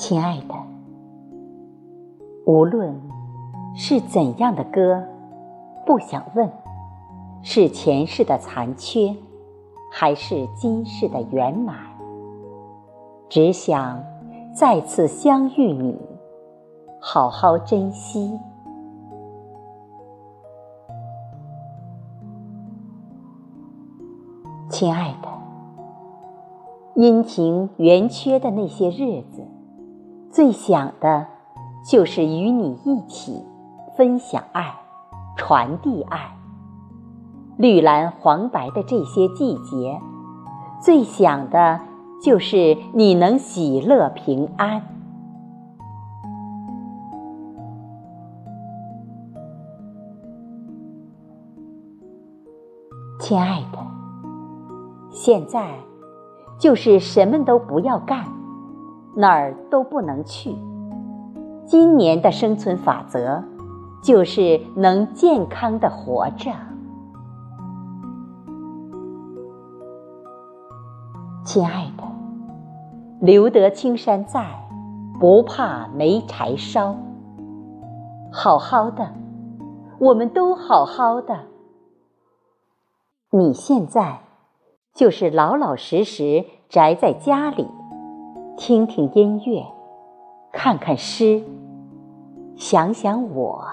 亲爱的，无论是怎样的歌，不想问，是前世的残缺，还是今世的圆满，只想再次相遇你，好好珍惜。亲爱的，阴晴圆缺的那些日子。最想的，就是与你一起分享爱，传递爱。绿蓝黄白的这些季节，最想的，就是你能喜乐平安。亲爱的，现在就是什么都不要干。哪儿都不能去。今年的生存法则，就是能健康的活着。亲爱的，留得青山在，不怕没柴烧。好好的，我们都好好的。你现在就是老老实实宅在家里。听听音乐，看看诗，想想我。